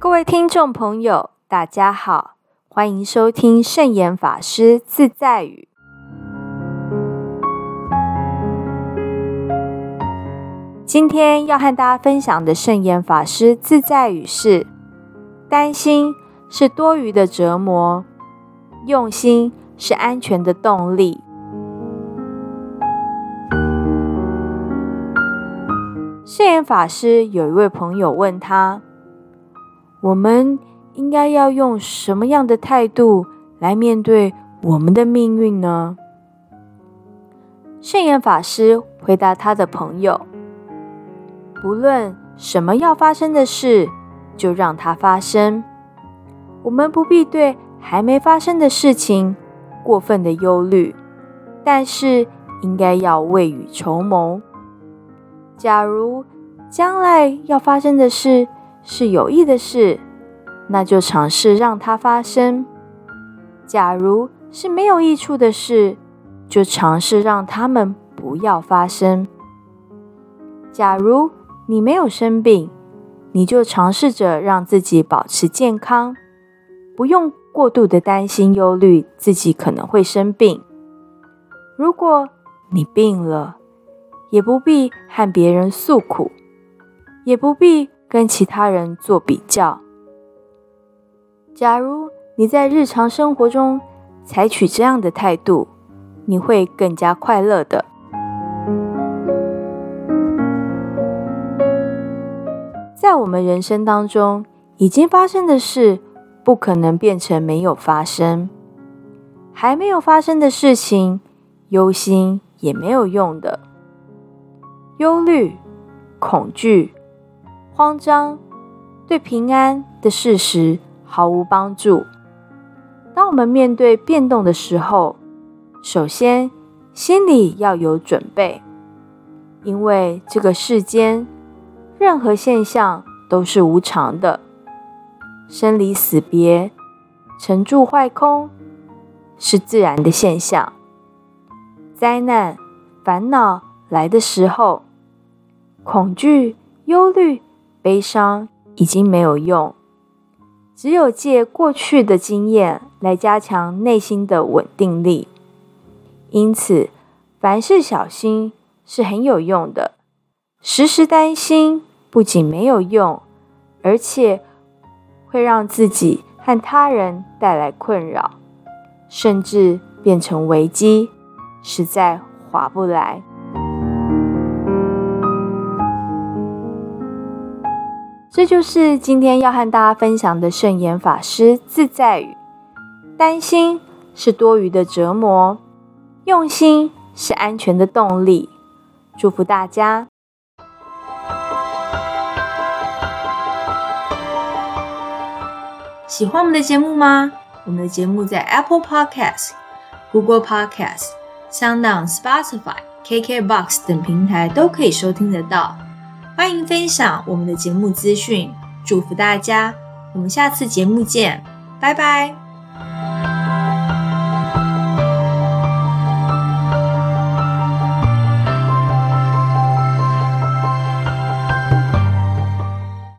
各位听众朋友，大家好，欢迎收听圣严法师自在语。今天要和大家分享的圣严法师自在语是：担心是多余的折磨，用心是安全的动力。圣严法师有一位朋友问他。我们应该要用什么样的态度来面对我们的命运呢？圣严法师回答他的朋友：“不论什么要发生的事，就让它发生。我们不必对还没发生的事情过分的忧虑，但是应该要未雨绸缪。假如将来要发生的事，是有益的事，那就尝试让它发生；假如是没有益处的事，就尝试让他们不要发生。假如你没有生病，你就尝试着让自己保持健康，不用过度的担心忧虑自己可能会生病。如果你病了，也不必和别人诉苦，也不必。跟其他人做比较。假如你在日常生活中采取这样的态度，你会更加快乐的。在我们人生当中，已经发生的事不可能变成没有发生；还没有发生的事情，忧心也没有用的。忧虑、恐惧。慌张对平安的事实毫无帮助。当我们面对变动的时候，首先心里要有准备，因为这个世间任何现象都是无常的，生离死别、成住坏空是自然的现象。灾难、烦恼来的时候，恐惧、忧虑。悲伤已经没有用，只有借过去的经验来加强内心的稳定力。因此，凡事小心是很有用的。时时担心不仅没有用，而且会让自己和他人带来困扰，甚至变成危机，实在划不来。这就是今天要和大家分享的圣严法师自在语：担心是多余的折磨，用心是安全的动力。祝福大家！喜欢我们的节目吗？我们的节目在 Apple Podcast、Google Podcast、SoundOn、Spotify、KKBox 等平台都可以收听得到。欢迎分享我们的节目资讯，祝福大家！我们下次节目见，拜拜。